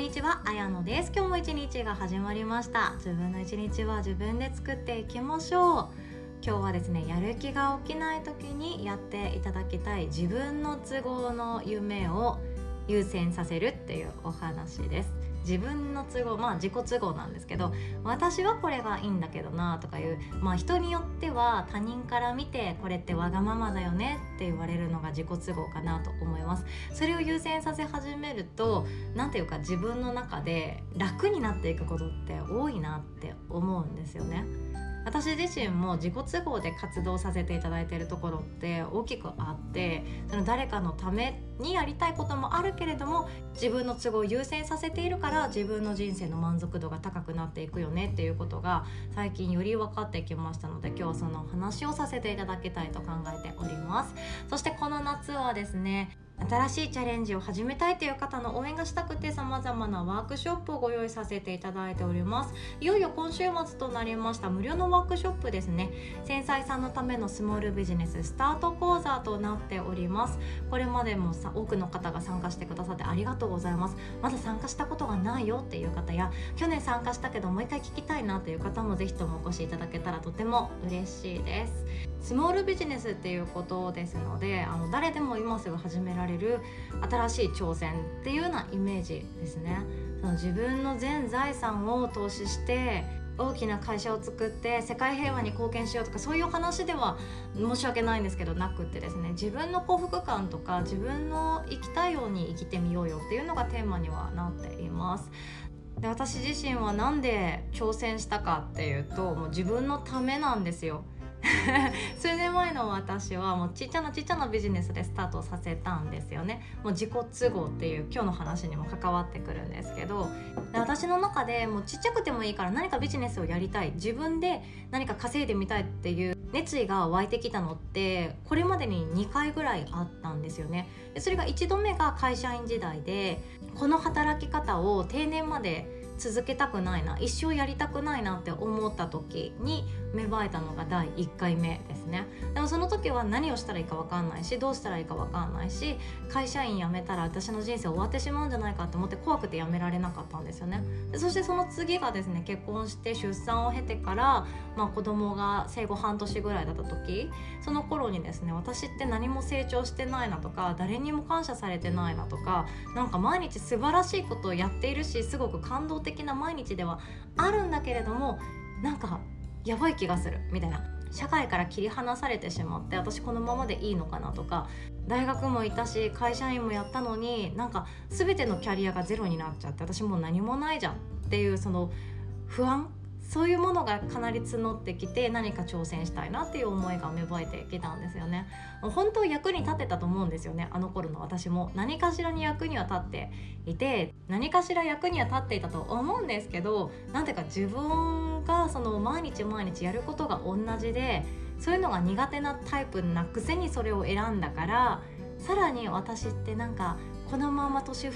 んにちは、あやのです。今日も一日が始まりました。自分の一日は自分で作っていきましょう。今日はですねやる気が起きない時にやっていただきたい自分の都合の夢を優先させるっていうお話です。自分の都合まあ自己都合なんですけど私はこれがいいんだけどなとかいうまあ人によっては他人から見てこれってわがままだよねって言われるのが自己都合かなと思います。それを優先させ始めると何ていうか自分の中で楽になっていくことって多いなって思うんですよね。私自身も自己都合で活動させていただいているところって大きくあってその誰かのためにやりたいこともあるけれども自分の都合を優先させているから自分の人生の満足度が高くなっていくよねっていうことが最近より分かってきましたので今日はその話をさせていただきたいと考えております。そしてこの夏はですね新しいチャレンジを始めたいという方の応援がしたくて様々なワークショップをご用意させていただいております。いよいよ今週末となりました無料のワークショップですね。繊細さんのためのスモールビジネススタート講座となっております。これまでもさ多くの方が参加してくださってありがとうございます。まだ参加したことがないよっていう方や去年参加したけどもう一回聞きたいなという方もぜひともお越しいただけたらとても嬉しいです。スモールビジネスっていうことですのであの誰でも今すぐ始められる新しい挑戦っていうようなイメージですね。その自分の全財産を投資して大きな会社を作って世界平和に貢献しようとかそういう話では申し訳ないんですけどなくってですね自分の幸福感とか自分の生きたいように生きてみようよっていうのがテーマにはなっています。で私自身は何で挑戦したかっていうともう自分のためなんですよ。数年前の私はもうちっちゃなちっちゃなビジネスでスタートさせたんですよね。もう自己都合っていう今日の話にも関わってくるんですけど。私の中でもうちっちゃくてもいいから何かビジネスをやりたい。自分で何か稼いでみたいっていう熱意が湧いてきたのってこれまでに2回ぐらいあったんですよね。でそれが1度目が会社員時代でこの働き方を定年まで続けたくないな一生やりたくないなって思った時に芽生えたのが第1回目ですね。でもその時は何をしたらいいか分かんないしどうしたらいいか分かんないし会社員辞めたら私の人生終わってしまうんじゃないかと思って怖くて辞められなかったんですよね。でそしてその次がですね結婚して出産を経てから、まあ、子供が生後半年ぐらいだった時その頃にですね私って何も成長してないなとか誰にも感謝されてないなとかなんか毎日素晴らしいことをやっているしすごく感動的的な毎日ではあるんだけれどもなんかやばい気がするみたいな。社会から切り離されてしまって私このままでいいのかなとか。大学もいたし会社員もやったのになんか全てのキャリアがゼロになっちゃって私もう何もないじゃんっていうその不安そういうものがかなり募ってきて何か挑戦したいなっていう思いが芽生えてきたんですよね。本当役に立てたと思うんですよね。あの頃の私も。何かしらに役には立っていて何かしら役には立っていたと思うんですけどなんていうか自分がその毎日毎日やることが同じでそういうのが苦手なタイプなくせにそれを選んだからさらに私ってなんかこのまま年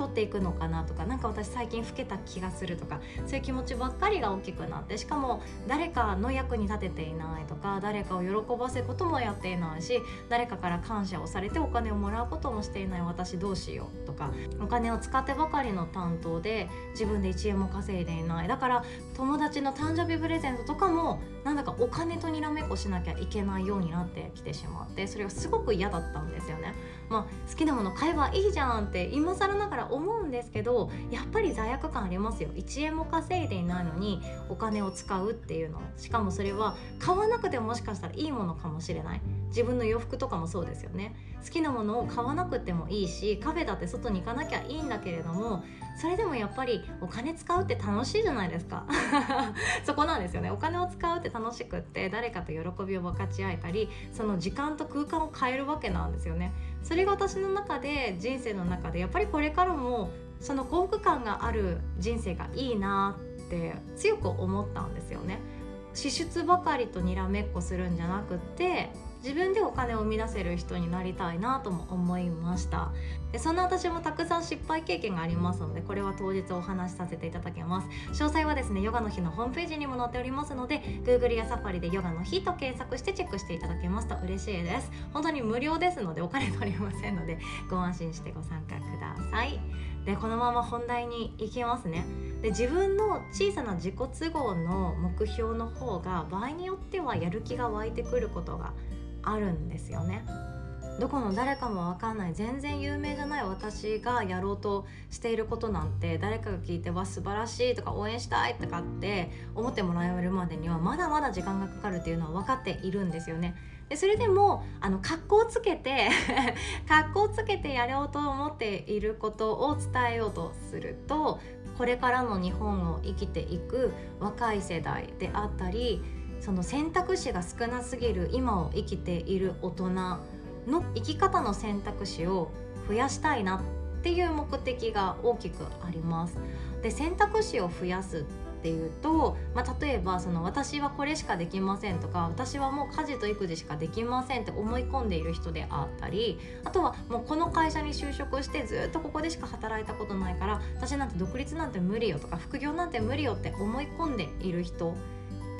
取っていくのかなとか何か私最近老けた気がするとかそういう気持ちばっかりが大きくなってしかも誰かの役に立てていないとか誰かを喜ばせることもやっていないし誰かから感謝をされてお金をもらうこともしていない私どうしようとかお金を使ってばかりの担当で自分で1円も稼いでいないだから友達の誕生日プレゼントとかもなんだかお金とにらめっこしなきゃいけないようになってきてしまってそれがすごく嫌だったんですよね。まあ、好きなもの買えばいいじゃんって今更ながら思うんですけどやっぱり罪悪感ありますよ。1円も稼いでいないのにお金を使うっていうの。しかもそれは買わなくてももしかしたらいいものかもしれない。自分の洋服とかもそうですよね。好きなものを買わなくてもいいしカフェだって外に行かなきゃいいんだけれどもそれでもやっぱりお金使うって楽しいじゃないですか。そこなんですよね。お金を使うって楽しくって誰かと喜びを分かち合えたりその時間と空間を変えるわけなんですよね。それが私の中で人生の中でやっぱりこれからもその幸福感がある人生がいいなって強く思ったんですよね。支出ばかりとにらめっこするんじゃなくて自分でお金を生み出せる人になりたいなとも思いました。でそんな私もたくさん失敗経験がありますのでこれは当日お話しさせていただきます。詳細はですねヨガの日のホームページにも載っておりますので Google やサファリでヨガの日と検索してチェックしていただけますと嬉しいです。本当に無料ですのでお金取りませんのでご安心してご参加ください。でこのまま本題に行きますね。で自分の小さな自己都合の目標の方が場合によってはやる気が湧いてくることがあるんですよねどこの誰かも分かんない全然有名じゃない私がやろうとしていることなんて誰かが聞いてわ素晴らしいとか応援したいとかって思ってもらえるまでにはまだまだ時間がかかるっていうのは分かっているんですよね。でそれでもあの格好つけて 格好つけてやろうと思っていることを伝えようとするとこれからの日本を生きていく若い世代であったりその選択肢が少なすぎる今を生きている大人の生き方の選択肢を増やしたいなっていう目的が大きくあります。で選択肢を増やすっていうと、まあ、例えばその私はこれしかできませんとか私はもう家事と育児しかできませんって思い込んでいる人であったりあとはもうこの会社に就職してずっとここでしか働いたことないから私なんて独立なんて無理よとか副業なんて無理よって思い込んでいる人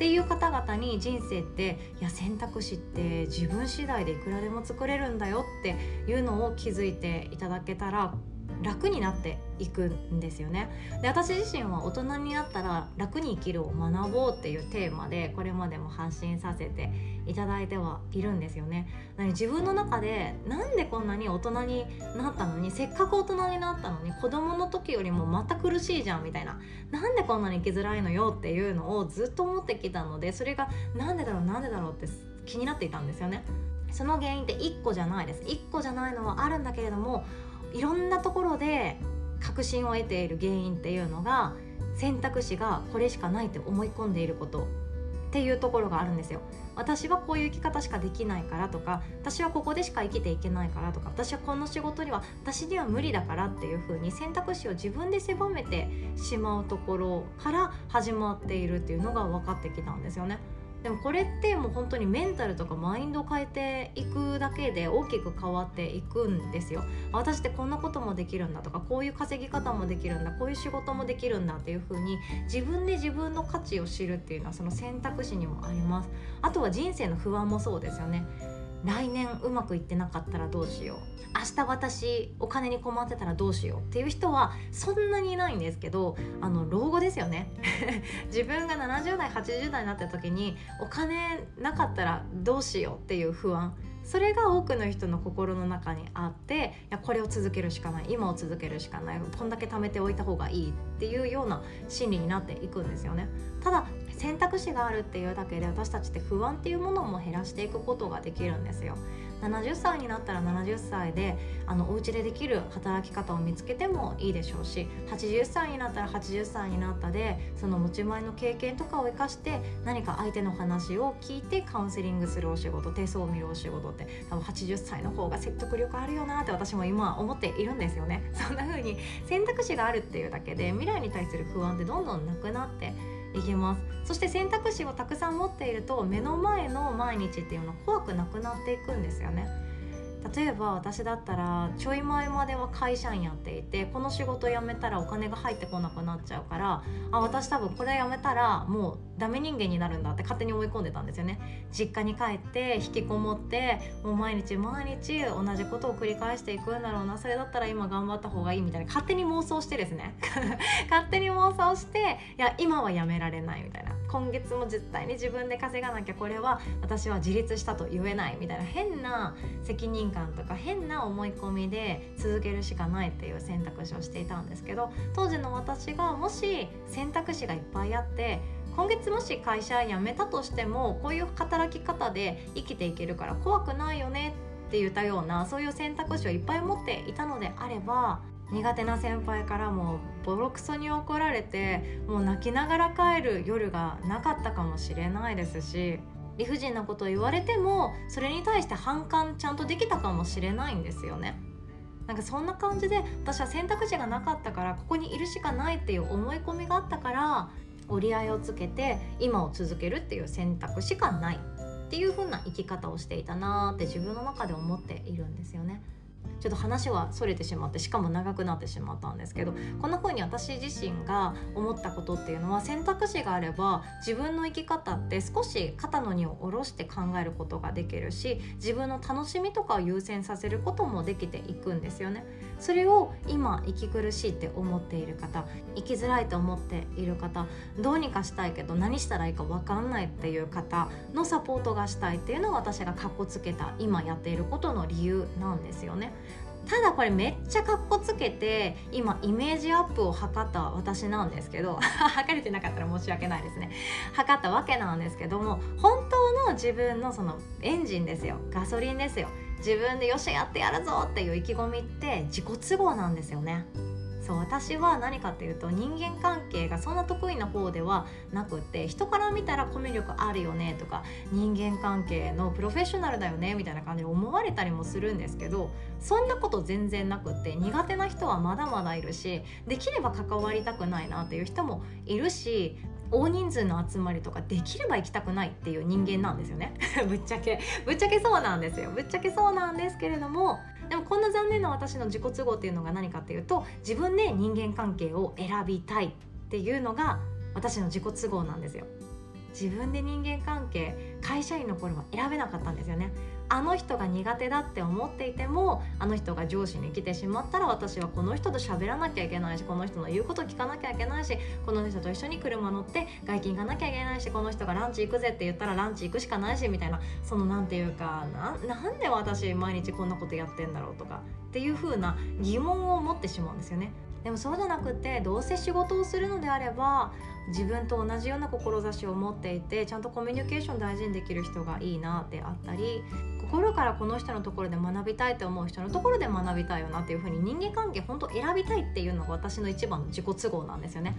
っていう方々に人生っていや選択肢って自分次第でいくらでも作れるんだよっていうのを気づいていただけたら楽になっていくんですよね。で私自身は大人になったら楽に生きるを学ぼうっていうテーマでこれまでも発信させていただいてはいるんですよね。なので自分の中でなんでこんなに大人になったのにせっかく大人になったのに子供の時よりもまた苦しいじゃんみたいななんでこんなに生きづらいのよっていうのをずっと思ってきたのでそれがなんでだろうなんでだろうって気になっていたんですよね。その原因って1個じゃないです。1個じゃないのはあるんだけれどもいろんなところで確信を得ている原因っていうのが選択肢がこれしかないって思い込んでいることっていうところがあるんですよ。私はこういう生き方しかできないからとか私はここでしか生きていけないからとか私はこの仕事には私には無理だからっていう風に選択肢を自分で狭めてしまうところから始まっているっていうのが分かってきたんですよね。でもこれってもう本当にメンタルとかマインドを変えていくだけで大きく変わっていくんですよ。私ってこんなこともできるんだとかこういう稼ぎ方もできるんだこういう仕事もできるんだっていう風に自分で自分の価値を知るっていうのはその選択肢にもあります。あとは人生の不安もそうですよね。来年うまくいってなかったらどうしよう。明日私お金に困ってたらどうしようっていう人はそんなにいないんですけどあの老後ですよね。自分が70代80代になった時にお金なかったらどうしようっていう不安。それが多くの人の心の中にあっていやこれを続けるしかない。今を続けるしかない。こんだけ貯めておいた方がいいっていうような心理になっていくんですよね。ただ選択肢があるっていうだけで私たちって不安っていうものも減らしていくことができるんですよ。70歳になったら70歳であのお家でできる働き方を見つけてもいいでしょうし80歳になったら80歳になったでその持ち前の経験とかを生かして何か相手の話を聞いてカウンセリングするお仕事手相を見るお仕事って多分80歳の方が説得力あるよなって私も今思っているんですよね。そんな風に選択肢があるっていうだけで未来に対する不安ってどんどんなくなっていきます。そして選択肢をたくさん持っていると目の前の毎日っていうの怖くなくなっていくんですよね。例えば私だったらちょい前までは会社員やっていてこの仕事辞めたらお金が入ってこなくなっちゃうからあ私多分これ辞めたらもうダメ人間になるんだって勝手に思い込んでたんですよね。実家に帰って引きこもってもう毎日毎日同じことを繰り返していくんだろうな。それだったら今頑張った方がいいみたいな。勝手に妄想してですね。勝手に妄想していや今はやめられないみたいな。今月も絶対に自分で稼がなきゃ。これは私は自立したと言えないみたいな。変な責任感とか変な思い込みで続けるしかないっていう選択肢をしていたんですけど当時の私がもし選択肢がいっぱいあって今月もし会社辞めたとしてもこういう働き方で生きていけるから怖くないよねって言ったようなそういう選択肢をいっぱい持っていたのであれば苦手な先輩からもボロクソに怒られてもう泣きながら帰る夜がなかったかもしれないですし理不尽なことを言われてもそれに対して反感ちゃんとできたかもしれないんですよね。なんかそんな感じで私は選択肢がなかったからここにいるしかないっていう思い込みがあったから折り合いをつけて今を続けるっていう選択しかないっていう風な生き方をしていたなーって自分の中で思っているんですよね。ちょっと話はそれてしまってしかも長くなってしまったんですけどこんな風に私自身が思ったことっていうのは選択肢があれば自分の生き方って少し肩の荷を下ろして考えることができるし自分の楽しみとかを優先させることもできていくんですよね。それを今息苦しいって思っている方生きづらいと思っている方どうにかしたいけど何したらいいか分かんないっていう方のサポートがしたいっていうのが私がかっこつけた今やっていることの理由なんですよねただこれめっちゃかっこつけて今イメージアップを図った私なんですけど 測れてなかったら申し訳ないですね。測ったわけなんですけども本当の自分のそのエンジンですよ。ガソリンですよ。自分でよしやってやるぞっていう意気込みって自己都合なんですよね。そう私は何かっていうと人間関係がそんな得意な方ではなくって人から見たらコミュ力あるよねとか人間関係のプロフェッショナルだよねみたいな感じで思われたりもするんですけどそんなこと全然なくって苦手な人はまだまだいるしできれば関わりたくないなっていう人もいるし大人数の集まりとかできれば行きたくないっていう人間なんですよね。ぶっちゃけぶっちゃけそうなんですよ。ぶっちゃけそうなんですけれどもでもこんな残念な私の自己都合っていうのが何かっていうと自分で人間関係を選びたいっていうのが私の自己都合なんですよ。自分で人間関係会社員の頃は選べなかったんですよね。あの人が苦手だって思っていてもあの人が上司に来てしまったら私はこの人と喋らなきゃいけないしこの人の言うこと聞かなきゃいけないしこの人と一緒に車乗って外勤行かなきゃいけないしこの人がランチ行くぜって言ったらランチ行くしかないしみたいなその何て言うかなんで私毎日こんなことやってんだろうとかっていう風な疑問を持ってしまうんですよね。でもそうじゃなくてどうせ仕事をするのであれば自分と同じような志を持っていてちゃんとコミュニケーション大事にできる人がいいなってあったり心からこの人のところで学びたいと思う人のところで学びたいよなっていうふうに人間関係本当選びたいっていうのが私の一番の自己都合なんですよね。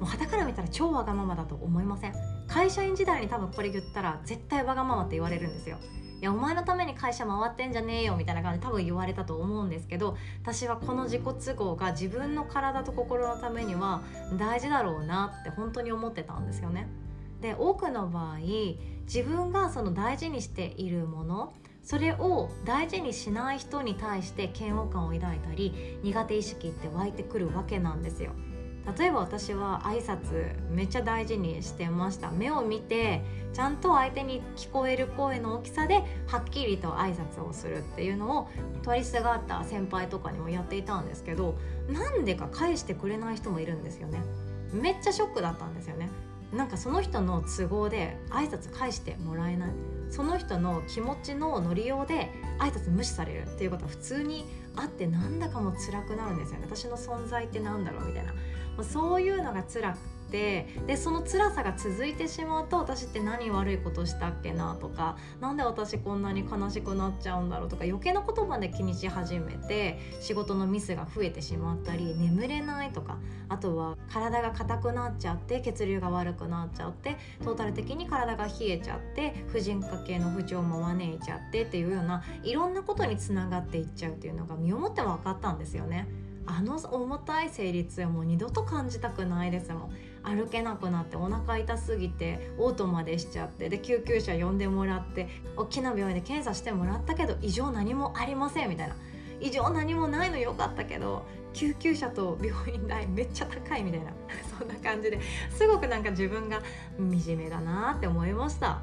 もう肌から見たら超わがままだと思いません。会社員時代に多分これ言ったら絶対わがままって言われるんですよ。いやお前のために会社回ってんじゃねえよみたいな感じで多分言われたと思うんですけど私はこの自己都合が自分の体と心のためには大事だろうなって本当に思ってたんですよね。で多くの場合自分がその大事にしているものそれを大事にしない人に対して嫌悪感を抱いたり苦手意識って湧いてくるわけなんですよ。例えば私は挨拶めっちゃ大事にしてました。目を見てちゃんと相手に聞こえる声の大きさではっきりと挨拶をするっていうのを通りすがった先輩とかにもやっていたんですけどなんでか返してくれない人もいるんですよね。めっちゃショックだったんですよね。なんかその人の都合で挨拶返してもらえない。その人の気持ちの乗りようで挨拶無視されるっていうことは普通にあってなんだかも辛くなるんですよね。私の存在ってなんだろうみたいな。そういうのが辛くてでその辛さが続いてしまうと私って何悪いことしたっけなとか何で私こんなに悲しくなっちゃうんだろうとか余計な言葉で気にし始めて仕事のミスが増えてしまったり眠れないとかあとは体が硬くなっちゃって血流が悪くなっちゃってトータル的に体が冷えちゃって婦人科系の不調も招いちゃってっていうようないろんなことにつながっていっちゃうっていうのが身をもって分かったんですよね。あの重たい生理痛もう二度と感じたくないですもん。歩けなくなってお腹痛すぎて嘔吐までしちゃってで救急車呼んでもらって大きな病院で検査してもらったけど異常何もありませんみたいな。異常何もないのよかったけど救急車と病院代めっちゃ高いみたいな。そんな感じですごくなんか自分が惨めだなって思いました。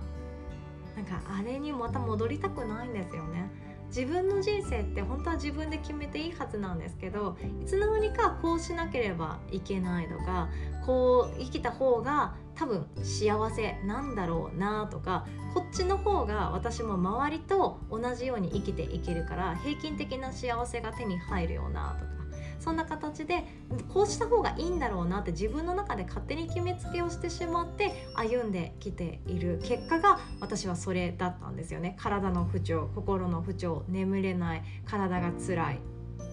なんかあれにまた戻りたくないんですよね。自分の人生って本当は自分で決めていいはずなんですけどいつの間にかこうしなければいけないとかこう生きた方が多分幸せなんだろうなとかこっちの方が私も周りと同じように生きていけるから平均的な幸せが手に入るよなとかそんな形でこうした方がいいんだろうなって自分の中で勝手に決めつけをしてしまって歩んできている。結果が私はそれだったんですよね。体の不調心の不調眠れない体が辛い。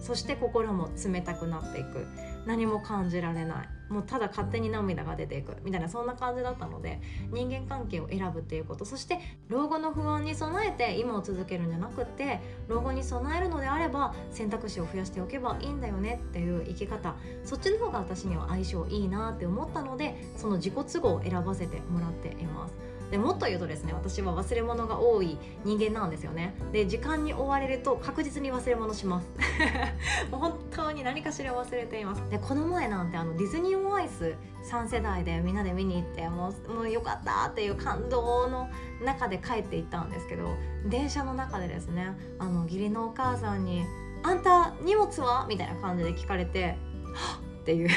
そして心も冷たくなっていく。何も感じられない。もうただ勝手に涙が出ていくみたいなそんな感じだったので人間関係を選ぶっていうことそして老後の不安に備えて今を続けるんじゃなくって老後に備えるのであれば選択肢を増やしておけばいいんだよねっていう生き方そっちの方が私には相性いいなって思ったのでその自己都合を選ばせてもらっています。でもっと言うとですね私は忘れ物が多い人間なんですよねで時間に追われると確実に忘れ物します もう本当に何かしら忘れていますでこの前なんてあのディズニー・オン・アイス3世代でみんなで見に行ってもうもうよかったっていう感動の中で帰っていったんですけど電車の中でですねあの義理のお母さんに「あんた荷物は?」みたいな感じで聞かれて「はっ!」っていう。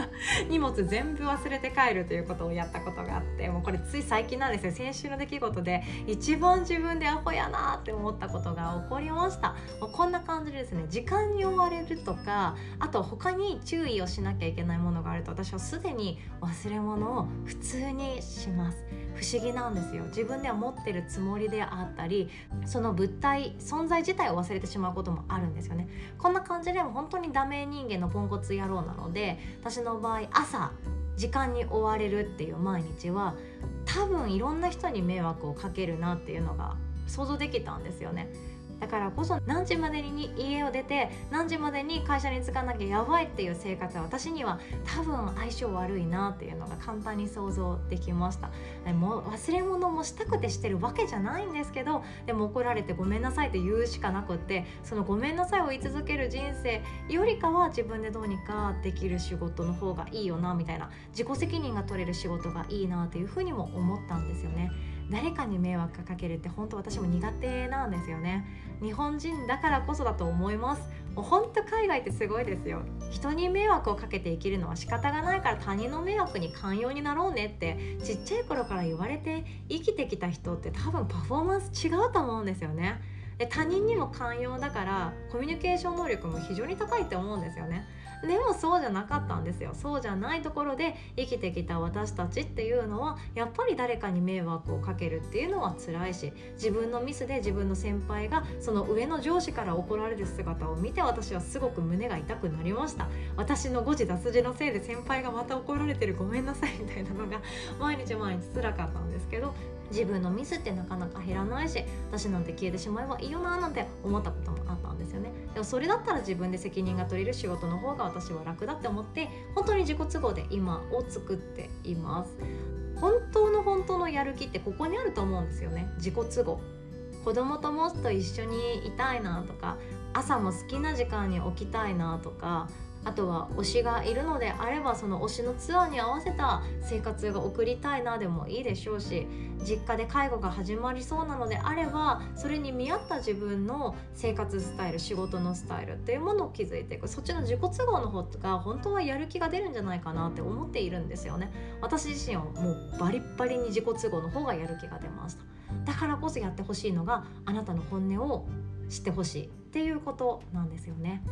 荷物全部忘れて帰るということをやったことがあってもうこれつい最近なんですよ。先週の出来事で一番自分でアホやなって思ったことが起こりました。もうこんな感じでですね。時間に追われるとかあと他に注意をしなきゃいけないものがあると私はすでに忘れ物を普通にします。不思議なんですよ。自分では持ってるつもりであったりその物体存在自体を忘れてしまうこともあるんですよね。こんな感じでも本当にダメ人間のポンコツ野郎なので私の場合朝時間に追われるっていう毎日は多分いろんな人に迷惑をかけるなっていうのが想像できたんですよね。だからこそ何時までに家を出て何時までに会社に着かなきゃやばいっていう生活は私には多分相性悪いなっていうのが簡単に想像できましたもう忘れ物もしたくてしてるわけじゃないんですけどでも怒られてごめんなさいって言うしかなくってそのごめんなさいを言い続ける人生よりかは自分でどうにかできる仕事の方がいいよなみたいな自己責任が取れる仕事がいいなっていうふうにも思ったんですよね。誰かに迷惑かけるって本当私も苦手なんですよね。日本人だからこそだと思います。もう本当海外ってすごいですよ。人に迷惑をかけて生きるのは仕方がないから他人の迷惑に寛容になろうねってちっちゃい頃から言われて生きてきた人って多分パフォーマンス違うと思うんですよね。で他人にも寛容だからコミュニケーション能力も非常に高いって思うんですよね。でもそうじゃなかったんですよ。そうじゃないところで生きてきた私たちっていうのはやっぱり誰かに迷惑をかけるっていうのは辛いし自分のミスで自分の先輩がその上の上司から怒られる姿を見て私はすごく胸が痛くなりました。私の誤字脱字のせいで先輩がまた怒られてる。ごめんなさい。みたいなのが毎日毎日辛かったんですけど自分のミスってなかなか減らないし私なんて消えてしまえばいいよななんて思ったこともあったんですよね。でもそれだったら自分で責任が取れる仕事の方が私は楽だって思って本当に自己都合で今を作っています。本当の本当のやる気ってここにあると思うんですよね。自己都合。子供ともっと一緒にいたいなとか朝も好きな時間に起きたいなとかあとは推しがいるのであればその推しのツアーに合わせた生活が送りたいなでもいいでしょうし実家で介護が始まりそうなのであればそれに見合った自分の生活スタイル仕事のスタイルっていうものを築いていく。そっちの自己都合の方が本当はやる気が出るんじゃないかなって思っているんですよね。私自身はもうバリッバリに自己都合の方がやる気が出ました。だからこそやってほしいのがあなたの本音を知ってほしいっていうことなんですよね。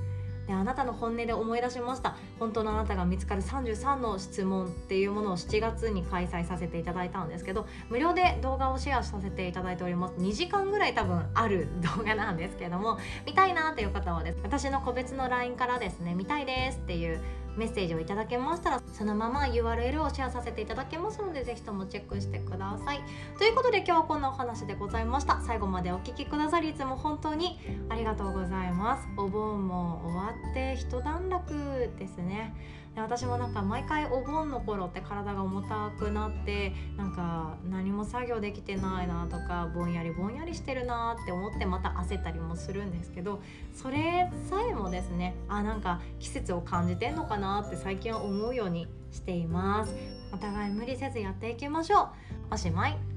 であなたの本音で思い出しました。本当のあなたが見つかる33の質問っていうものを7月に開催させていただいたんですけど無料で動画をシェアさせていただいております。2時間ぐらい多分ある動画なんですけども見たいなっていう方はです私の個別の LINE からですね見たいですっていうメッセージをいただけましたらそのまま URL をシェアさせていただけますのでぜひともチェックしてください。ということで今日はこんなお話でございました。最後までお聴きくださりいつも本当にありがとうございます。お盆も終わって一段落ですね。で私もなんか毎回お盆の頃って体が重たくなってなんか何も作業できてないなとかぼんやりぼんやりしてるなって思ってまた焦ったりもするんですけどそれさえもですねあなんか季節を感じてんのかなって最近は思うようにしています。お互い無理せずやっていきましょう。おしまい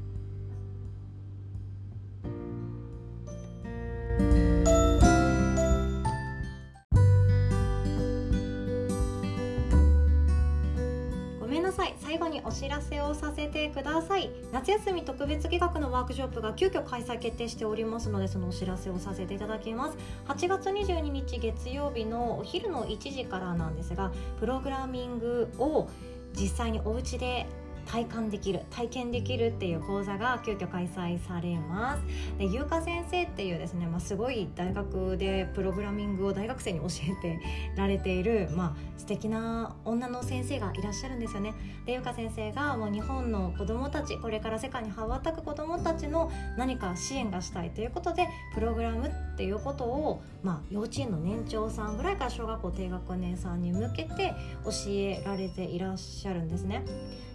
最後にお知らせをさせてください。夏休み特別企画のワークショップが急遽開催決定しておりますのでそのお知らせをさせていただきます。8月22日月曜日のお昼の1時からなんですがプログラミングを実際にお家で体感できる体験できるっていう講座が急遽開催されますで優香先生っていうですね、まあ、すごい大学でプログラミングを大学生に教えてられている、まあ、素敵な女の先生がいらっしゃるんですよねで優香先生がもう日本の子どもたちこれから世界に羽ばたく子どもたちの何か支援がしたいということでプログラムっていうことを、まあ、幼稚園の年長さんぐらいから小学校低学年さんに向けて教えられていらっしゃるんですね。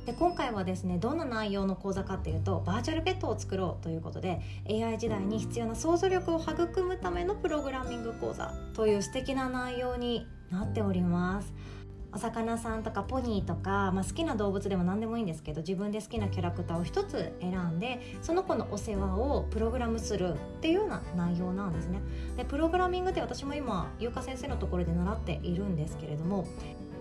で今回はですねどんな内容の講座かっていうとバーチャルペットを作ろうということで AI 時代に必要な想像力を育むためのプログラミング講座という素敵な内容になっております。お魚さんとかポニーとか、まあ、好きな動物でも何でもいいんですけど自分で好きなキャラクターを1つ選んでその子のお世話をプログラムするっていうような内容なんですね。でプログラミングって私も今優香先生のところで習っているんですけれども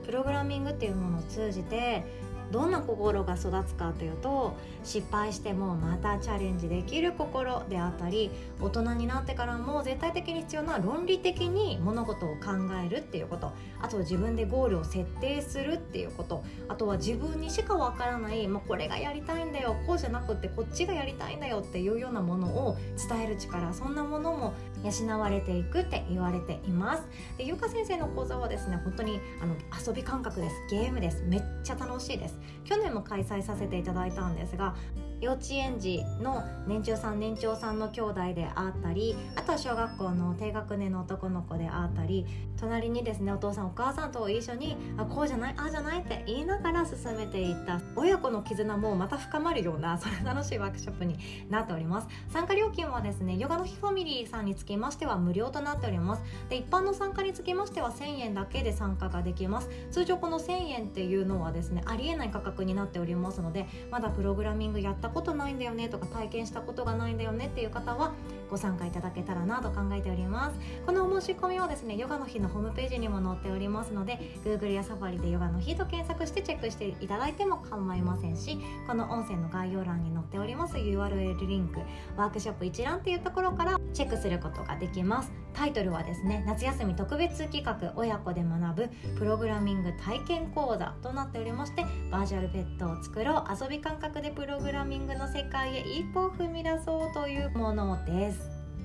プログラミングっていうものを通じてどんな心が育つかというと失敗してもまたチャレンジできる心であったり大人になってからも絶対的に必要な論理的に物事を考えるっていうこと。あと自分でゴールを設定するっていうこと。あとは自分にしかわからないもうこれがやりたいんだよこうじゃなくってこっちがやりたいんだよっていうようなものを伝える力。そんなものも養われていくって言われています。でゆか先生の講座はですね本当にあの遊び感覚です。ゲームです。めっちゃ楽しいです。去年も開催させていただいたんですが幼稚園児の年中さん年長さんの兄弟であったりあとは小学校の低学年の男の子であったり隣にですねお父さんお母さんと一緒にあこうじゃないああじゃないって言いながら進めていった親子の絆もまた深まるようなそれ楽しいワークショップになっております。参加料金はですねヨガの日ファミリーさんにつきましては無料となっております。で一般の参加につきましては1000円だけで参加ができます。通常この1000円っていうのはですねありえない価格になっておりますのでまだプログラミングやったことないんだよねとか体験したことがないんだよねっていう方はご参加いただけたらなと考えております。このお申し込みはですねヨガの日のホームページにも載っておりますので Google やサファリでヨガの日と検索してチェックしていただいても構いませんしこの音声の概要欄に載っております URL リンクワークショップ一覧っていうところからチェックすることができます。タイトルはですね夏休み特別企画親子で学ぶプログラミング体験講座となっておりましてバーチャルペットを作ろう遊び感覚でプログラミングの世界へ一歩を踏み出そうというものです。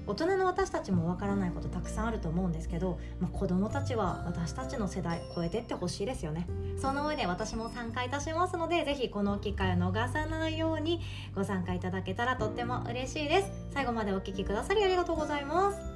大人の私たちもわからないことたくさんあると思うんですけど、まあ、子供たちは私たちの世代超えてってほしいですよね。その上で私も参加いたしますのでぜひこの機会を逃さないようにご参加いただけたらとっても嬉しいです。最後までお聴きくださりありがとうございます。